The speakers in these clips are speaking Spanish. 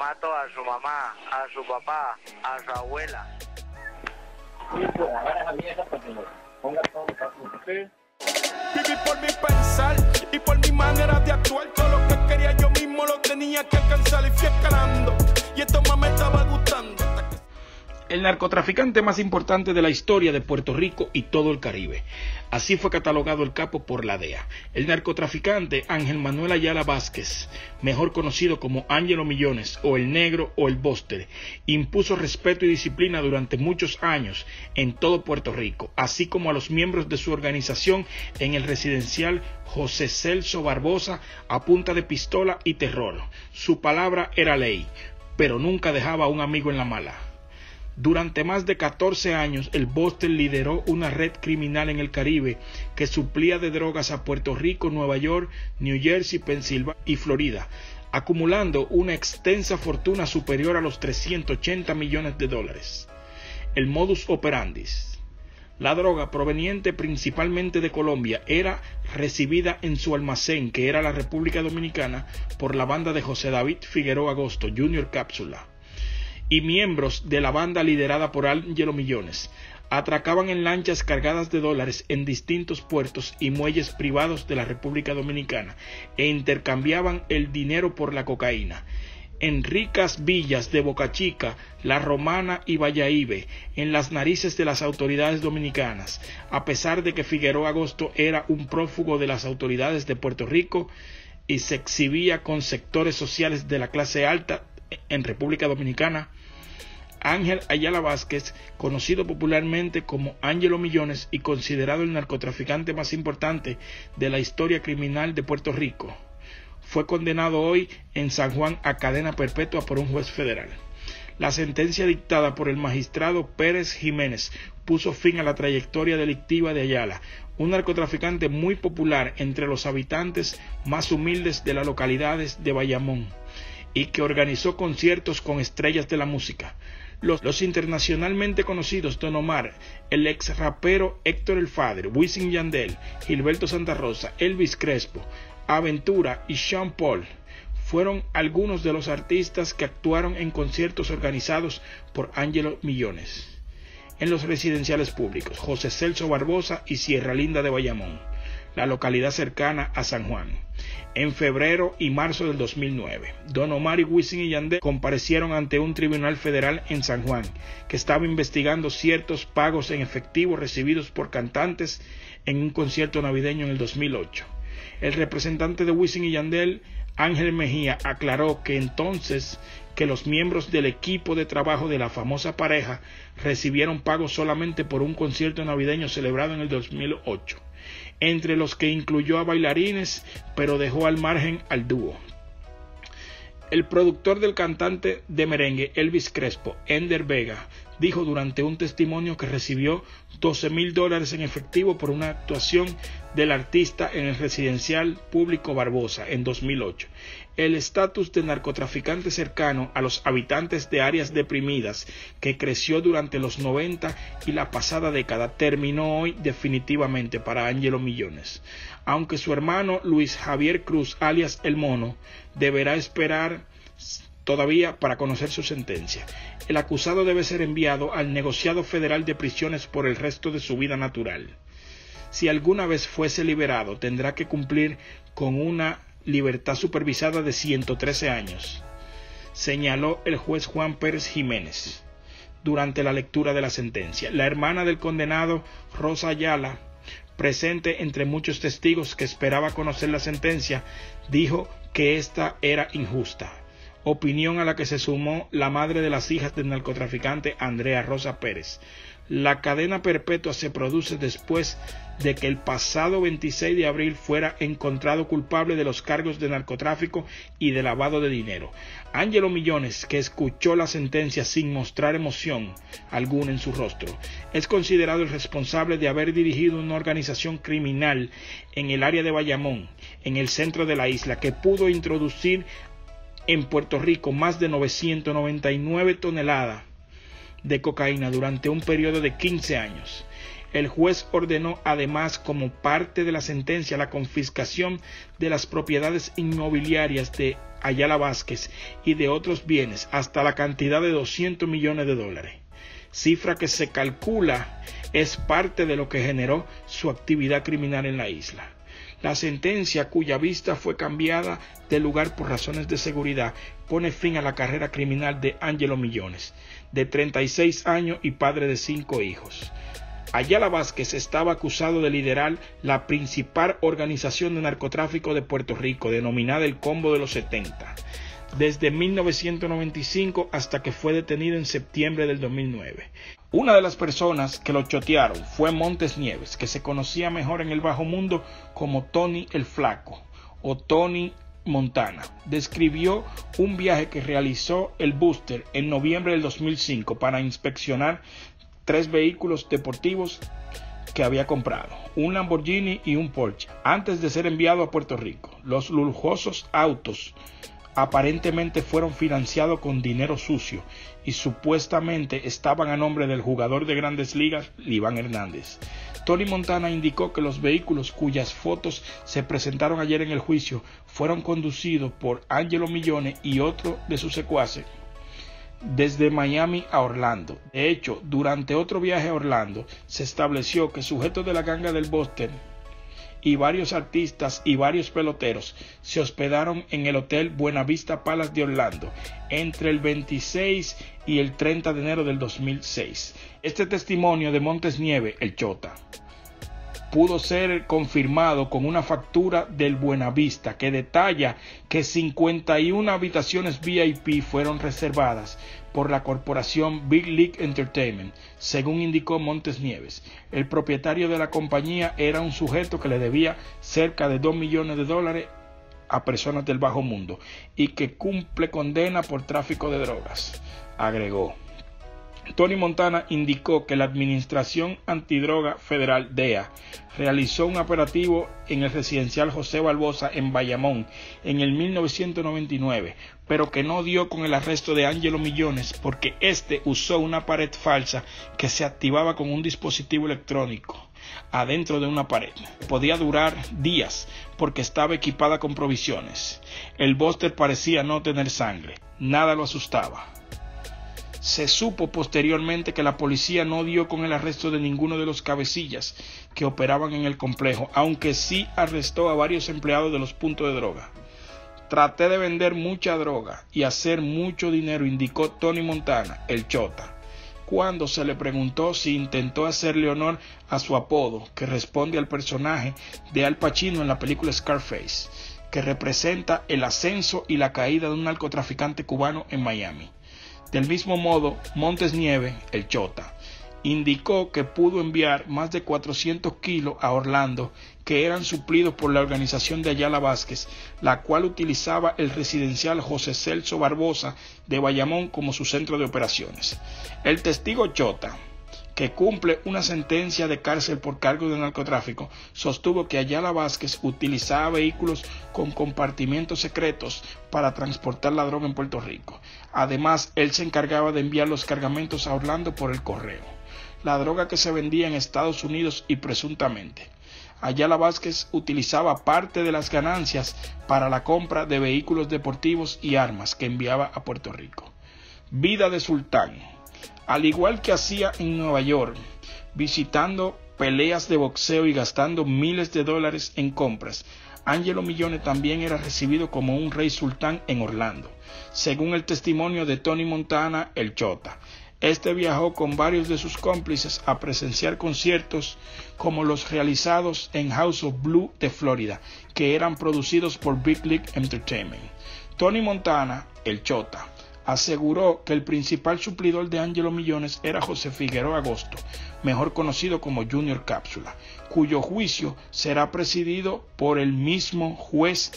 mato a su mamá, a su papá, a su abuela. Viví por mi pensar y por mi manera de actuar. Todo lo que quería yo mismo lo tenía que alcanzar y fui escalando. Y esto más me estaba gustando. El narcotraficante más importante de la historia de Puerto Rico y todo el Caribe. Así fue catalogado el capo por la DEA. El narcotraficante Ángel Manuel Ayala Vázquez, mejor conocido como Ángelo Millones o el Negro o el Bóster, impuso respeto y disciplina durante muchos años en todo Puerto Rico, así como a los miembros de su organización en el residencial José Celso Barbosa a punta de pistola y terror. Su palabra era ley, pero nunca dejaba a un amigo en la mala. Durante más de 14 años, el Boston lideró una red criminal en el Caribe que suplía de drogas a Puerto Rico, Nueva York, New Jersey, Pensilvania y Florida, acumulando una extensa fortuna superior a los 380 millones de dólares. El modus operandi. La droga proveniente principalmente de Colombia era recibida en su almacén, que era la República Dominicana, por la banda de José David Figueroa Agosto, Junior Cápsula y miembros de la banda liderada por Angelo Millones atracaban en lanchas cargadas de dólares en distintos puertos y muelles privados de la República Dominicana e intercambiaban el dinero por la cocaína. En ricas villas de Boca Chica, La Romana y Valladolid, en las narices de las autoridades dominicanas, a pesar de que Figueroa Agosto era un prófugo de las autoridades de Puerto Rico y se exhibía con sectores sociales de la clase alta en República Dominicana, Ángel Ayala Vázquez, conocido popularmente como Ángelo Millones y considerado el narcotraficante más importante de la historia criminal de Puerto Rico, fue condenado hoy en San Juan a cadena perpetua por un juez federal. La sentencia dictada por el magistrado Pérez Jiménez puso fin a la trayectoria delictiva de Ayala, un narcotraficante muy popular entre los habitantes más humildes de las localidades de Bayamón y que organizó conciertos con estrellas de la música. Los, internacionalmente conocidos Don Omar, el ex rapero Héctor El Fader, Wisin Yandel, Gilberto Santa Rosa, Elvis Crespo, Aventura y Sean Paul fueron algunos de los artistas que actuaron en conciertos organizados por Ángelo Millones en los residenciales públicos José Celso Barbosa y Sierra Linda de Bayamón la localidad cercana a San Juan. En febrero y marzo del 2009, Don Omar y Wisin y Yandel comparecieron ante un tribunal federal en San Juan, que estaba investigando ciertos pagos en efectivo recibidos por cantantes en un concierto navideño en el 2008. El representante de Wisin y Yandel, Ángel Mejía, aclaró que entonces que los miembros del equipo de trabajo de la famosa pareja recibieron pagos solamente por un concierto navideño celebrado en el 2008 entre los que incluyó a bailarines, pero dejó al margen al dúo. El productor del cantante de merengue Elvis Crespo, Ender Vega, dijo durante un testimonio que recibió 12 mil dólares en efectivo por una actuación del artista en el residencial público Barbosa en 2008. El estatus de narcotraficante cercano a los habitantes de áreas deprimidas que creció durante los 90 y la pasada década terminó hoy definitivamente para Ángelo Millones, aunque su hermano Luis Javier Cruz, alias El Mono, deberá esperar todavía para conocer su sentencia. El acusado debe ser enviado al negociado federal de prisiones por el resto de su vida natural. Si alguna vez fuese liberado, tendrá que cumplir con una libertad supervisada de 113 años, señaló el juez Juan Pérez Jiménez durante la lectura de la sentencia. La hermana del condenado, Rosa Ayala, presente entre muchos testigos que esperaba conocer la sentencia, dijo que esta era injusta opinión a la que se sumó la madre de las hijas del narcotraficante Andrea Rosa Pérez. La cadena perpetua se produce después de que el pasado 26 de abril fuera encontrado culpable de los cargos de narcotráfico y de lavado de dinero. Ángelo Millones, que escuchó la sentencia sin mostrar emoción alguna en su rostro, es considerado el responsable de haber dirigido una organización criminal en el área de Bayamón, en el centro de la isla, que pudo introducir en Puerto Rico más de 999 toneladas de cocaína durante un periodo de 15 años. El juez ordenó además como parte de la sentencia la confiscación de las propiedades inmobiliarias de Ayala Vázquez y de otros bienes hasta la cantidad de 200 millones de dólares, cifra que se calcula es parte de lo que generó su actividad criminal en la isla. La sentencia, cuya vista fue cambiada de lugar por razones de seguridad, pone fin a la carrera criminal de Angelo Millones, de 36 años y padre de cinco hijos. Ayala Vázquez estaba acusado de liderar la principal organización de narcotráfico de Puerto Rico, denominada el Combo de los 70, desde 1995 hasta que fue detenido en septiembre del 2009. Una de las personas que lo chotearon fue Montes Nieves, que se conocía mejor en el bajo mundo como Tony el Flaco o Tony Montana. Describió un viaje que realizó el Booster en noviembre del 2005 para inspeccionar tres vehículos deportivos que había comprado, un Lamborghini y un Porsche, antes de ser enviado a Puerto Rico. Los lujosos autos aparentemente fueron financiados con dinero sucio y supuestamente estaban a nombre del jugador de grandes ligas, Iván Hernández. Tony Montana indicó que los vehículos cuyas fotos se presentaron ayer en el juicio fueron conducidos por Angelo Millone y otro de sus secuaces desde Miami a Orlando. De hecho, durante otro viaje a Orlando, se estableció que sujetos de la ganga del Boston y varios artistas y varios peloteros se hospedaron en el Hotel Buenavista Palace de Orlando entre el 26 y el 30 de enero del 2006. Este testimonio de Montes Nieve, el Chota, pudo ser confirmado con una factura del Buenavista que detalla que 51 habitaciones VIP fueron reservadas por la corporación Big League Entertainment, según indicó Montes Nieves. El propietario de la compañía era un sujeto que le debía cerca de 2 millones de dólares a personas del bajo mundo y que cumple condena por tráfico de drogas, agregó. Tony Montana indicó que la Administración Antidroga Federal DEA realizó un operativo en el residencial José Barbosa en Bayamón en el 1999, pero que no dio con el arresto de Angelo Millones porque éste usó una pared falsa que se activaba con un dispositivo electrónico adentro de una pared. Podía durar días porque estaba equipada con provisiones. El Buster parecía no tener sangre, nada lo asustaba. Se supo posteriormente que la policía no dio con el arresto de ninguno de los cabecillas que operaban en el complejo, aunque sí arrestó a varios empleados de los puntos de droga. Traté de vender mucha droga y hacer mucho dinero, indicó Tony Montana, el Chota, cuando se le preguntó si intentó hacerle honor a su apodo, que responde al personaje de Al Pacino en la película Scarface, que representa el ascenso y la caída de un narcotraficante cubano en Miami. Del mismo modo, Montes Nieve, el Chota, indicó que pudo enviar más de 400 kilos a Orlando que eran suplidos por la organización de Ayala Vázquez, la cual utilizaba el residencial José Celso Barbosa de Bayamón como su centro de operaciones. El testigo Chota, que cumple una sentencia de cárcel por cargo de narcotráfico, sostuvo que Ayala Vázquez utilizaba vehículos con compartimentos secretos para transportar la droga en Puerto Rico. Además, él se encargaba de enviar los cargamentos a Orlando por el correo. La droga que se vendía en Estados Unidos y presuntamente. Ayala Vázquez utilizaba parte de las ganancias para la compra de vehículos deportivos y armas que enviaba a Puerto Rico. Vida de Sultán. Al igual que hacía en Nueva York, visitando peleas de boxeo y gastando miles de dólares en compras, Angelo Millone también era recibido como un rey sultán en Orlando, según el testimonio de Tony Montana, el Chota. Este viajó con varios de sus cómplices a presenciar conciertos como los realizados en House of Blue de Florida, que eran producidos por Big League Entertainment. Tony Montana, el Chota, aseguró que el principal suplidor de Angelo Millones era José Figueroa Agosto, mejor conocido como Junior Cápsula, cuyo juicio será presidido por el mismo juez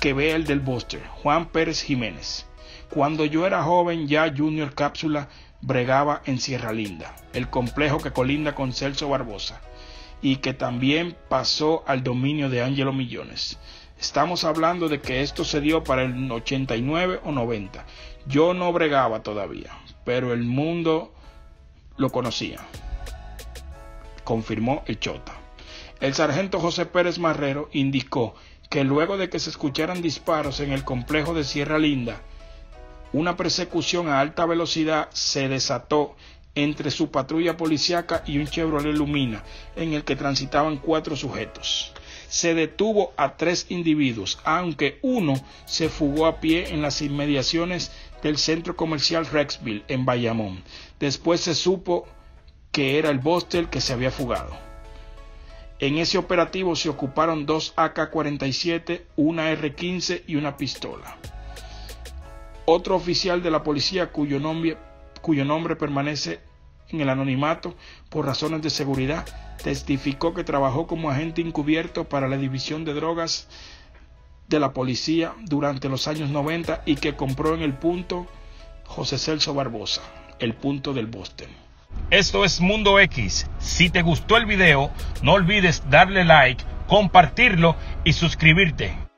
que ve el del Buster, Juan Pérez Jiménez. Cuando yo era joven ya Junior Cápsula bregaba en Sierra Linda, el complejo que colinda con Celso Barbosa, y que también pasó al dominio de Angelo Millones. Estamos hablando de que esto se dio para el 89 o 90. Yo no bregaba todavía, pero el mundo lo conocía. confirmó el Chota. El sargento José Pérez Marrero indicó que luego de que se escucharan disparos en el complejo de Sierra Linda, una persecución a alta velocidad se desató entre su patrulla policíaca y un Chevrolet Lumina, en el que transitaban cuatro sujetos. Se detuvo a tres individuos, aunque uno se fugó a pie en las inmediaciones del centro comercial Rexville, en Bayamón. Después se supo que era el Bostel que se había fugado. En ese operativo se ocuparon dos AK-47, una R-15 y una pistola. Otro oficial de la policía cuyo nombre, cuyo nombre permanece en el anonimato por razones de seguridad, testificó que trabajó como agente encubierto para la división de drogas de la policía durante los años 90 y que compró en el punto José Celso Barbosa, el punto del Boston. Esto es Mundo X. Si te gustó el video, no olvides darle like, compartirlo y suscribirte.